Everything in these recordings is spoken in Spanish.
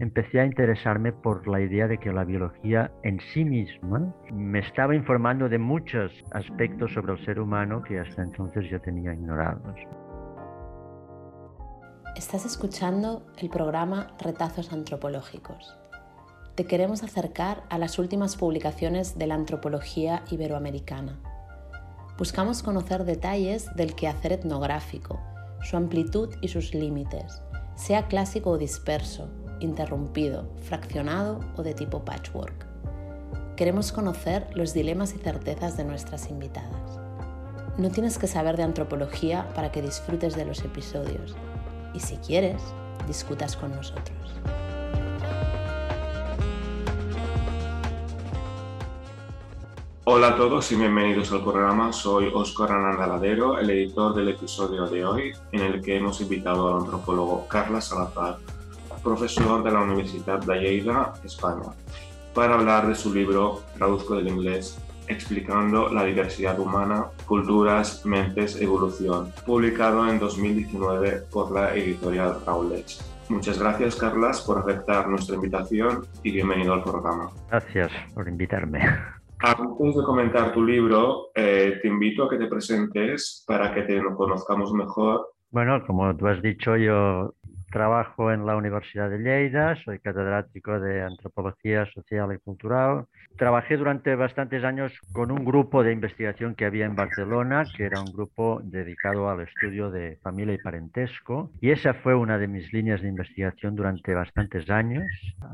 empecé a interesarme por la idea de que la biología en sí misma me estaba informando de muchos aspectos sobre el ser humano que hasta entonces yo tenía ignorados. Estás escuchando el programa Retazos Antropológicos. Te queremos acercar a las últimas publicaciones de la antropología iberoamericana. Buscamos conocer detalles del quehacer etnográfico, su amplitud y sus límites, sea clásico o disperso, interrumpido, fraccionado o de tipo patchwork. Queremos conocer los dilemas y certezas de nuestras invitadas. No tienes que saber de antropología para que disfrutes de los episodios y si quieres, discutas con nosotros. Hola a todos y bienvenidos al programa. Soy Óscar Ladero, el editor del episodio de hoy, en el que hemos invitado al antropólogo Carla Salazar, profesor de la Universidad de Lleida, España, para hablar de su libro, traduzco del inglés, explicando la diversidad humana, culturas, mentes, evolución, publicado en 2019 por la editorial Routledge. Muchas gracias, Carlas, por aceptar nuestra invitación y bienvenido al programa. Gracias por invitarme. Antes de comentar tu libro, eh, te invito a que te presentes para que te conozcamos mejor. Bueno, como tú has dicho, yo trabajo en la Universidad de Lleida, soy catedrático de Antropología Social y Cultural Trabajé durante bastantes años con un grupo de investigación que había en Barcelona, que era un grupo dedicado al estudio de familia y parentesco, y esa fue una de mis líneas de investigación durante bastantes años,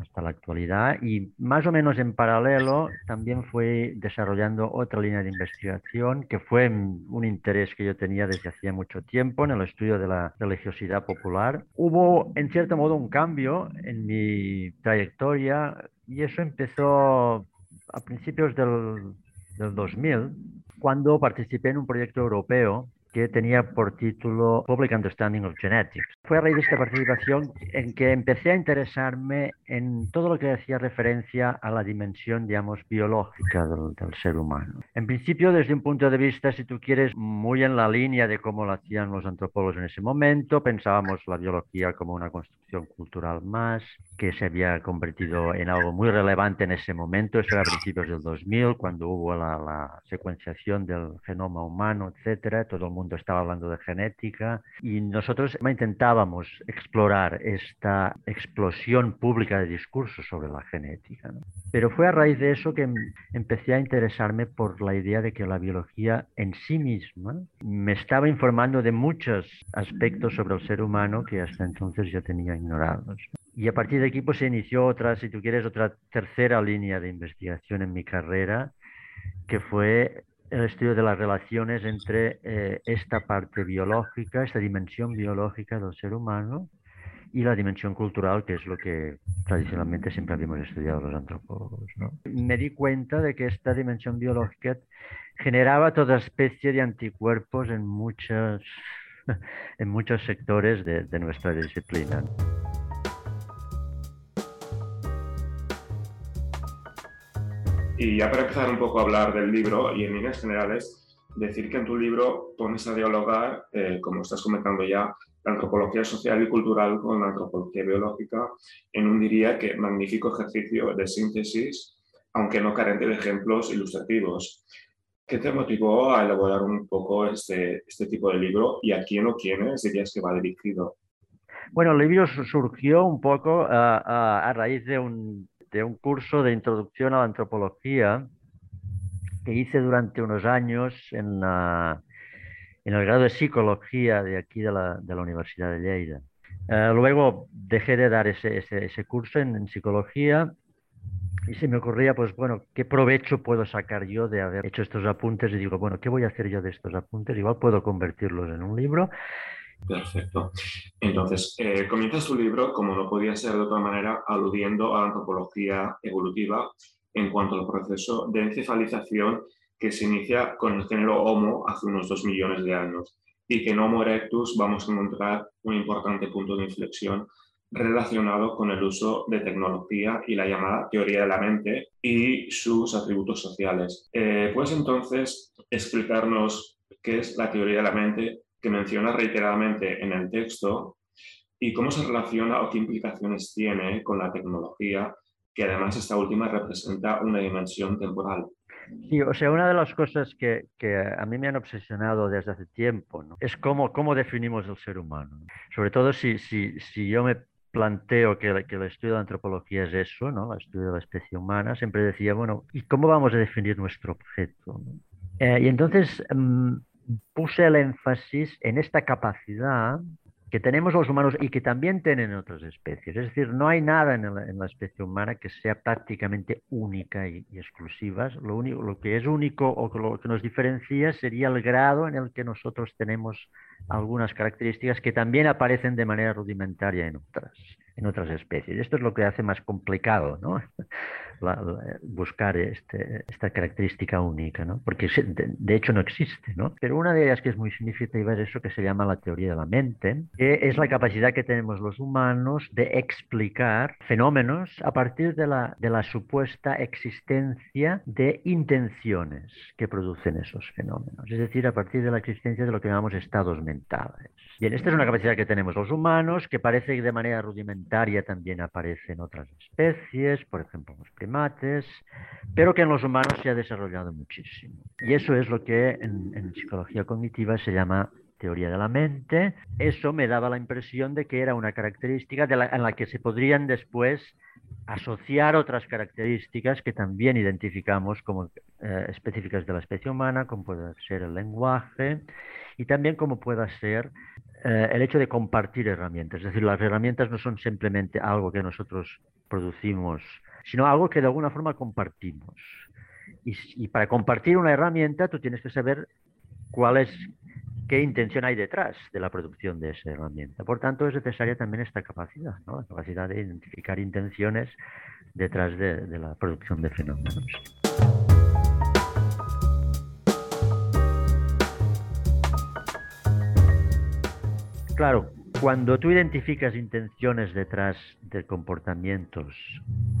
hasta la actualidad, y más o menos en paralelo también fui desarrollando otra línea de investigación que fue un interés que yo tenía desde hacía mucho tiempo en el estudio de la religiosidad popular. Hubo, en cierto modo, un cambio en mi trayectoria y eso empezó a principios del, del 2000, cuando participé en un proyecto europeo que tenía por título Public Understanding of Genetics. Fue a raíz de esta participación en que empecé a interesarme en todo lo que hacía referencia a la dimensión, digamos, biológica del, del, ser humano. En principio, desde un punto de vista, si tú quieres, muy en la línea de cómo lo hacían los antropólogos en ese momento, pensábamos la biología como una construcción cultural más, que se había convertido en algo muy relevante en ese momento, eso era a principios del 2000, cuando hubo la, la secuenciación del genoma humano, etcétera, todo el mundo estaba hablando de genética y nosotros intentábamos explorar esta explosión pública de discursos sobre la genética. Pero fue a raíz de eso que em, empecé a interesarme por la idea de que la biología en sí misma me estaba informando de muchos aspectos sobre el ser humano que hasta entonces yo tenía ignorados. Y a partir de aquí pues se inició otra, si tú quieres, otra tercera línea de investigación en mi carrera, que fue el estudio de las relaciones entre eh, esta parte biológica, esta dimensión biológica del ser humano y la dimensión cultural, que es lo que tradicionalmente siempre habíamos estudiado los antropólogos. ¿no? Me di cuenta de que esta dimensión biológica generaba toda especie de anticuerpos en, muchos en muchos sectores de nuestra disciplina. Y ya para empezar un poco a hablar del libro y en líneas generales, decir que en tu libro pones a dialogar, eh, como estás comentando ya, la antropología social y cultural con la antropología biológica en un, diría que, magnífico ejercicio de síntesis, aunque no carente de ejemplos ilustrativos. ¿Qué te motivó a elaborar un poco este, este tipo de libro y a quién o quiénes dirías que va dirigido? Bueno, el libro surgió un poco uh, uh, a raíz de un, de un curso de introducción a la antropología que hice durante unos años en, la, en el grado de psicología de aquí de la, de la Universidad de Lleida. Uh, luego dejé de dar ese, ese, ese curso en, en, psicología y se me ocurría, pues bueno, ¿qué provecho puedo sacar yo de haber hecho estos apuntes? Y digo, bueno, ¿qué voy a hacer yo de estos apuntes? Igual puedo convertirlos en un libro. Perfecto. Entonces, eh, comienzas tu libro, como no podía ser de otra manera, aludiendo a la antropología evolutiva en cuanto al proceso de encefalización que se inicia con el género Homo hace unos dos millones de años y que en Homo erectus vamos a encontrar un importante punto de inflexión relacionado con el uso de tecnología y la llamada teoría de la mente y sus atributos sociales. Eh, ¿Puedes entonces explicarnos qué es la teoría de la mente que menciona reiteradamente en el texto y cómo se relaciona o qué implicaciones tiene con la tecnología, que además esta última representa una dimensión temporal. Sí, o sea, una de las cosas que, que a mí me han obsesionado desde hace tiempo ¿no? es cómo, cómo definimos el ser humano. Sobre todo si, si, si yo me planteo que, que, el estudio de antropología es eso, ¿no? el estudio de la especie humana, siempre decía, bueno, ¿y cómo vamos a definir nuestro objeto? Eh, y entonces mmm, puse el énfasis en esta capacidad que tenemos los humanos y que también tienen otras especies. Es decir, no hay nada en, la especie humana que sea prácticamente única y, y exclusiva. Lo, único, lo que es único o lo que nos diferencia sería el grado en el que nosotros tenemos algunas características que también aparecen de manera rudimentaria en otras, en otras especies. Esto es lo que hace más complicado ¿no? La, la, buscar este, esta característica única, ¿no? porque de, de, hecho no existe. ¿no? Pero una de ellas que es muy significativa es eso que se llama la teoría de la mente, que es la capacidad que tenemos los humanos de explicar fenómenos a partir de la, de la supuesta existencia de intenciones que producen esos fenómenos, es decir, a partir de la existencia de lo que llamamos estados mentales. Bien, esta es una capacidad que tenemos los humanos, que parece que de manera rudimentaria también aparece en otras especies, por ejemplo los primates, pero que en los humanos se ha desarrollado muchísimo. Y eso es lo que en, psicología cognitiva se llama teoría de la mente. Eso me daba la impresión de que era una característica de la, en la que se podrían después asociar otras características que también identificamos como eh, específicas de la especie humana, como puede ser el lenguaje y también como pueda ser eh, el hecho de compartir herramientas. Es decir, las herramientas no son simplemente algo que nosotros producimos, sino algo que de alguna forma compartimos. Y, para compartir una herramienta tú tienes que saber cuál es qué intención hay detrás de la producción de esa herramienta. Por tanto, es necesaria también esta capacidad, la capacidad de identificar intenciones detrás de, de la producción de fenómenos. Claro, cuando tú identificas intenciones detrás de comportamientos,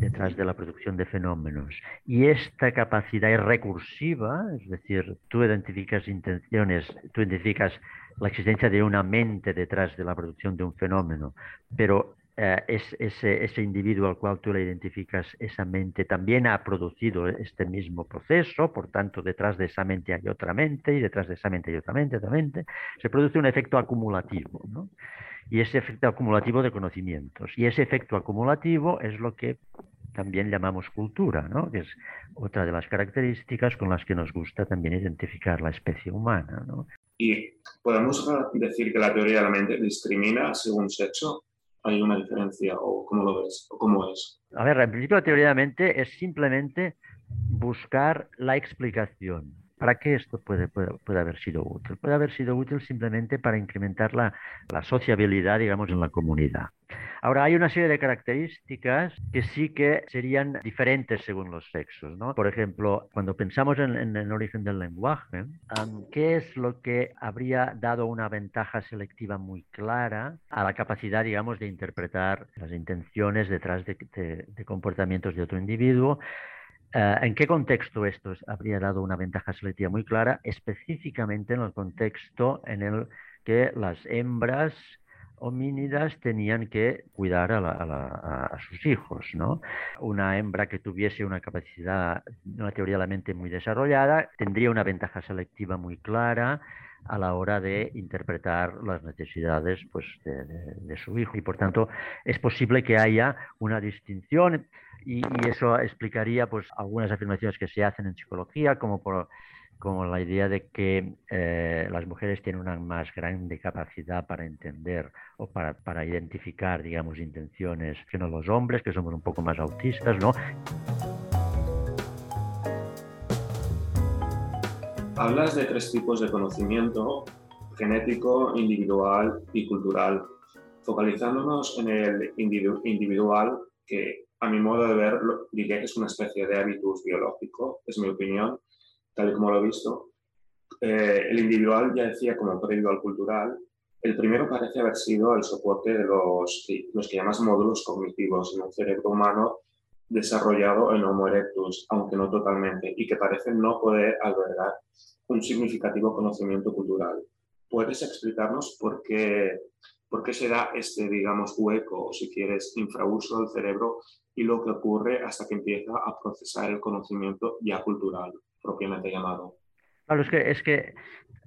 detrás de la producción de fenómenos, y esta capacidad es recursiva, es decir, tú identificas intenciones, tú identificas la existencia de una mente detrás de la producción de un fenómeno, pero eh, es, ese, ese, individuo al cual tú le identificas, esa mente también ha producido este mismo proceso, por tanto, detrás de esa mente hay otra mente y detrás de esa mente hay otra mente, otra mente, se produce un efecto acumulativo, ¿no? Y ese efecto acumulativo de conocimientos. Y ese efecto acumulativo es lo que también llamamos cultura, ¿no? que es otra de las características con las que nos gusta también identificar la especie humana. ¿no? ¿Y podemos decir que la teoría de la mente discrimina según sexo? Hay una diferencia o cómo lo ves o cómo es? A ver, en principio la teoría de la mente es simplemente buscar la explicación. ¿Para qué esto puede, puede, haber sido útil? Puede haber sido útil simplemente para incrementar la, la, sociabilidad, digamos, en la comunidad. Ahora, hay una serie de características que sí que serían diferentes según los sexos, ¿no? Por ejemplo, cuando pensamos en, el origen del lenguaje, ¿qué es lo que habría dado una ventaja selectiva muy clara a la capacidad, digamos, de interpretar las intenciones detrás de, de, de comportamientos de otro individuo? Uh, ¿En qué contexto esto habría dado una ventaja selectiva muy clara? Específicamente en el contexto en el que las hembras homínidas tenían que cuidar a, sus hijos. ¿no? Una hembra que tuviese una capacidad, una teoría de la mente muy desarrollada, tendría una ventaja selectiva muy clara a la hora de interpretar las necesidades pues, de su hijo. Y por tanto, es posible que haya una distinción y, eso explicaría pues, algunas afirmaciones que se hacen en psicología, como, por, como la idea de que eh, las mujeres tienen una más grande capacidad para entender o para, para, identificar, digamos, intenciones que no los hombres, que somos un poco más autistas, ¿no? Hablas de tres tipos de conocimiento, genético, individual y cultural. Focalizándonos en el individual, que a mi modo de ver, diría que es una especie de hábitus biológico, es mi opinión, tal y como lo he visto. Eh, el individual, ya decía, como previo al cultural, el primero parece haber sido el soporte de los, los que llamas módulos cognitivos en el cerebro humano desarrollado en Homo erectus, aunque no totalmente, y que parece no poder albergar un significativo conocimiento cultural. ¿Puedes explicarnos por qué ¿Por qué se da este, digamos, hueco o si quieres, infrauso del cerebro y lo que ocurre hasta que empieza a procesar el conocimiento ya cultural, propiamente llamado? Claro, es que, es que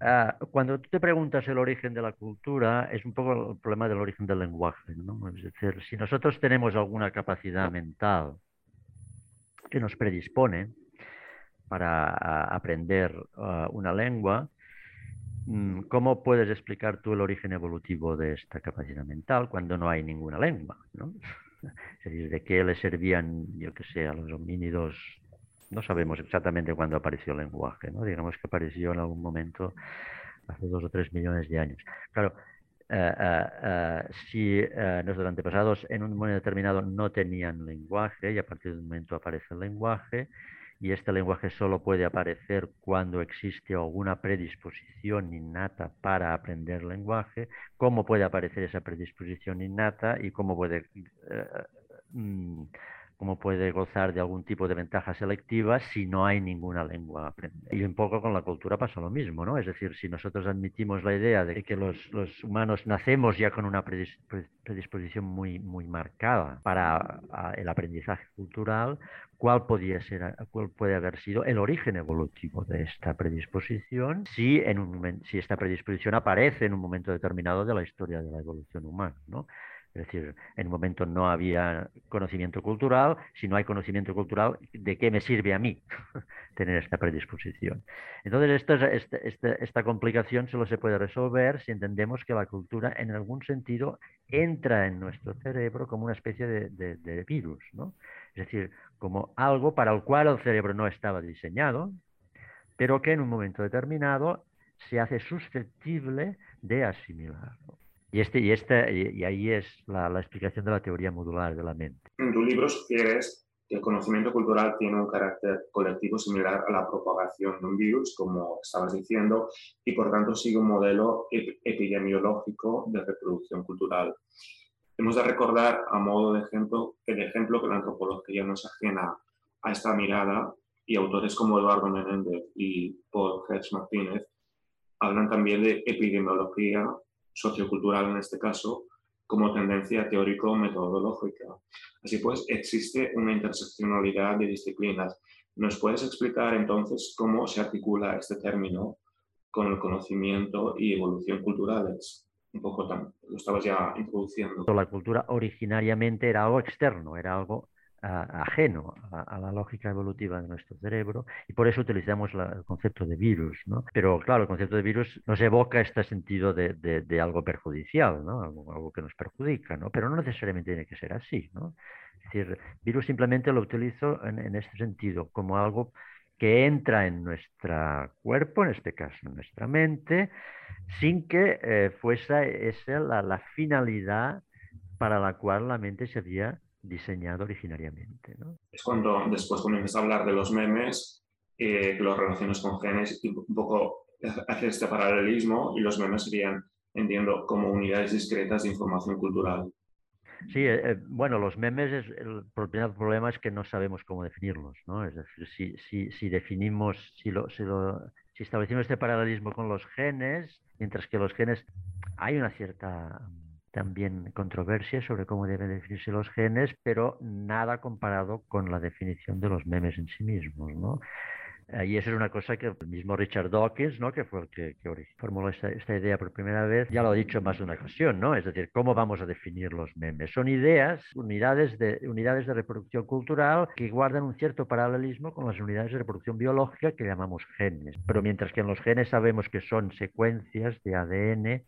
ah, cuando tú te preguntas el origen de la cultura, es un poco el problema del origen del lenguaje. ¿no? Es decir, si nosotros tenemos alguna capacidad mental que nos predispone para aprender ah, una lengua, mm, ¿cómo puedes explicar tú el origen evolutivo de esta capacidad mental cuando no hay ninguna lengua? Es decir, ¿de qué le servían, yo que sé, a los homínidos no sabemos exactamente cuándo apareció el lenguaje, ¿no? Digamos que apareció en algún momento hace dos o tres millones de años. Claro, eh, eh, eh, si nuestros antepasados en un momento determinado no tenían lenguaje y a partir de un momento aparece el lenguaje, y este lenguaje solo puede aparecer cuando existe alguna predisposición innata para aprender lenguaje, cómo puede aparecer esa predisposición innata y cómo puede mm, cómo puede gozar de algún tipo de ventaja selectiva si no hay ninguna lengua a aprender. Y un poco con la cultura pasa lo mismo, ¿no? Es decir, si nosotros admitimos la idea de que los, humanos nacemos ya con una predisposición muy, muy marcada para el aprendizaje cultural, ¿cuál, podría ser, cuál puede haber sido el origen evolutivo de esta predisposición si, en un si esta predisposición aparece en un momento determinado de la historia de la evolución humana, ¿no? Es decir, en un momento no había conocimiento cultural. Si no hay conocimiento cultural, ¿de qué me sirve a mí tener esta predisposición? Entonces, esta, esta, esta, complicación solo se puede resolver si entendemos que la cultura, en algún sentido, entra en nuestro cerebro como una especie de, de virus. ¿no? Es decir, como algo para el cual el cerebro no estaba diseñado, pero que en un momento determinado se hace susceptible de asimilarlo. Y, este, y, este, y ahí es la, explicación de la teoría modular de la mente. En tu libro sugieres que el conocimiento cultural tiene un carácter colectivo similar a la propagación de un virus, como estabas diciendo, y por tanto sigue un modelo epidemiológico de reproducción cultural. Hemos de recordar a modo de ejemplo, el ejemplo que la antropología no es ajena a esta mirada y autores como Eduardo Menéndez y Paul Hertz Martínez hablan también de epidemiología sociocultural en este caso, como tendencia teórico-metodológica. Así pues, existe una interseccionalidad de disciplinas. ¿Nos puedes explicar entonces cómo se articula este término con el conocimiento y evolución culturales? Un poco lo estabas ya introduciendo. La cultura originariamente era algo externo, era algo ajeno a, la lógica evolutiva de nuestro cerebro y por eso utilizamos el concepto de virus. ¿no? Pero claro, el concepto de virus nos evoca este sentido de, de, algo perjudicial, ¿no? algo, que nos perjudica, ¿no? pero no necesariamente tiene que ser así. ¿no? Es decir, virus simplemente lo utilizo en, en este sentido, como algo que entra en nuestro cuerpo, en este caso en nuestra mente, sin que eh, fuese esa la, la finalidad para la cual la mente se había diseñado originariamente. ¿no? Es cuando después comienzas a hablar de los memes, eh, que los relaciones con genes y un poco hacer este paralelismo y los memes serían, entiendo, como unidades discretas de información cultural. Sí, eh, eh, bueno, los memes, es, el primer problema es que no sabemos cómo definirlos, ¿no? Es decir, si, si, si definimos, si, lo, si, lo, si establecimos este paralelismo con los genes, mientras que los genes hay una cierta también controversia sobre cómo deben definirse los genes, pero nada comparado con la definición de los memes en sí mismos, ¿no? Y eso es una cosa que el mismo Richard Dawkins, ¿no? que fue el que, formuló esta, esta, idea por primera vez, ya lo ha dicho más de una ocasión, ¿no? Es decir, ¿cómo vamos a definir los memes? Son ideas, unidades de, unidades de reproducción cultural que guardan un cierto paralelismo con las unidades de reproducción biológica que llamamos genes. Pero mientras que en los genes sabemos que son secuencias de ADN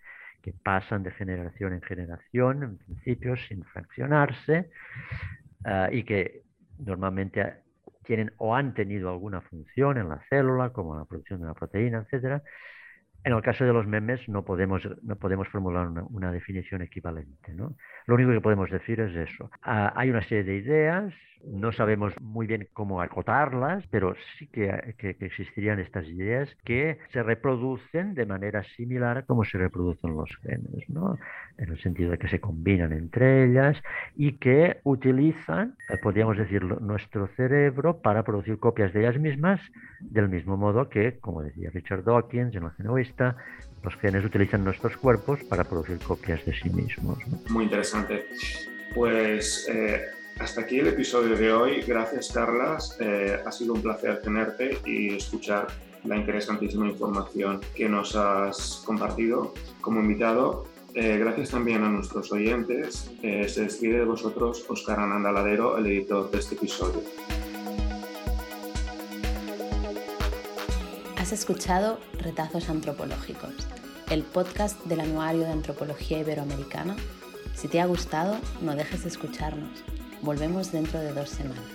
que pasan de generación en generación, en principio sin fraccionarse, ah, y que normalmente tienen o han tenido alguna función en la célula, como la producción de una proteína, etcétera, en el caso de los memes no podemos, no podemos formular una, definición equivalente. ¿no? Lo único que podemos decir es eso. Ah, hay una serie de ideas, no sabemos muy bien cómo acotarlas, pero sí que, existirían estas ideas que se reproducen de manera similar a como se reproducen los genes, ¿no? en el sentido de que se combinan entre ellas y que utilizan, eh, podríamos decir, nuestro cerebro para producir copias de ellas mismas, del mismo modo que, como decía Richard Dawkins en la genoística, vista, los genes utilizan nuestros cuerpos para producir copias de sí mismos. Muy interesante. Pues eh, hasta aquí el episodio de hoy. Gracias, Carlas. Eh, ha sido un placer tenerte y escuchar la interesantísima información que nos has compartido como invitado. Eh, gracias también a nuestros oyentes. se despide de vosotros Oscar Anandaladero, el editor de este episodio. Has escuchado Retazos Antropológicos, el podcast del Anuario de Antropología Iberoamericana. Si te ha gustado, no dejes de escucharnos. Volvemos dentro de dos semanas.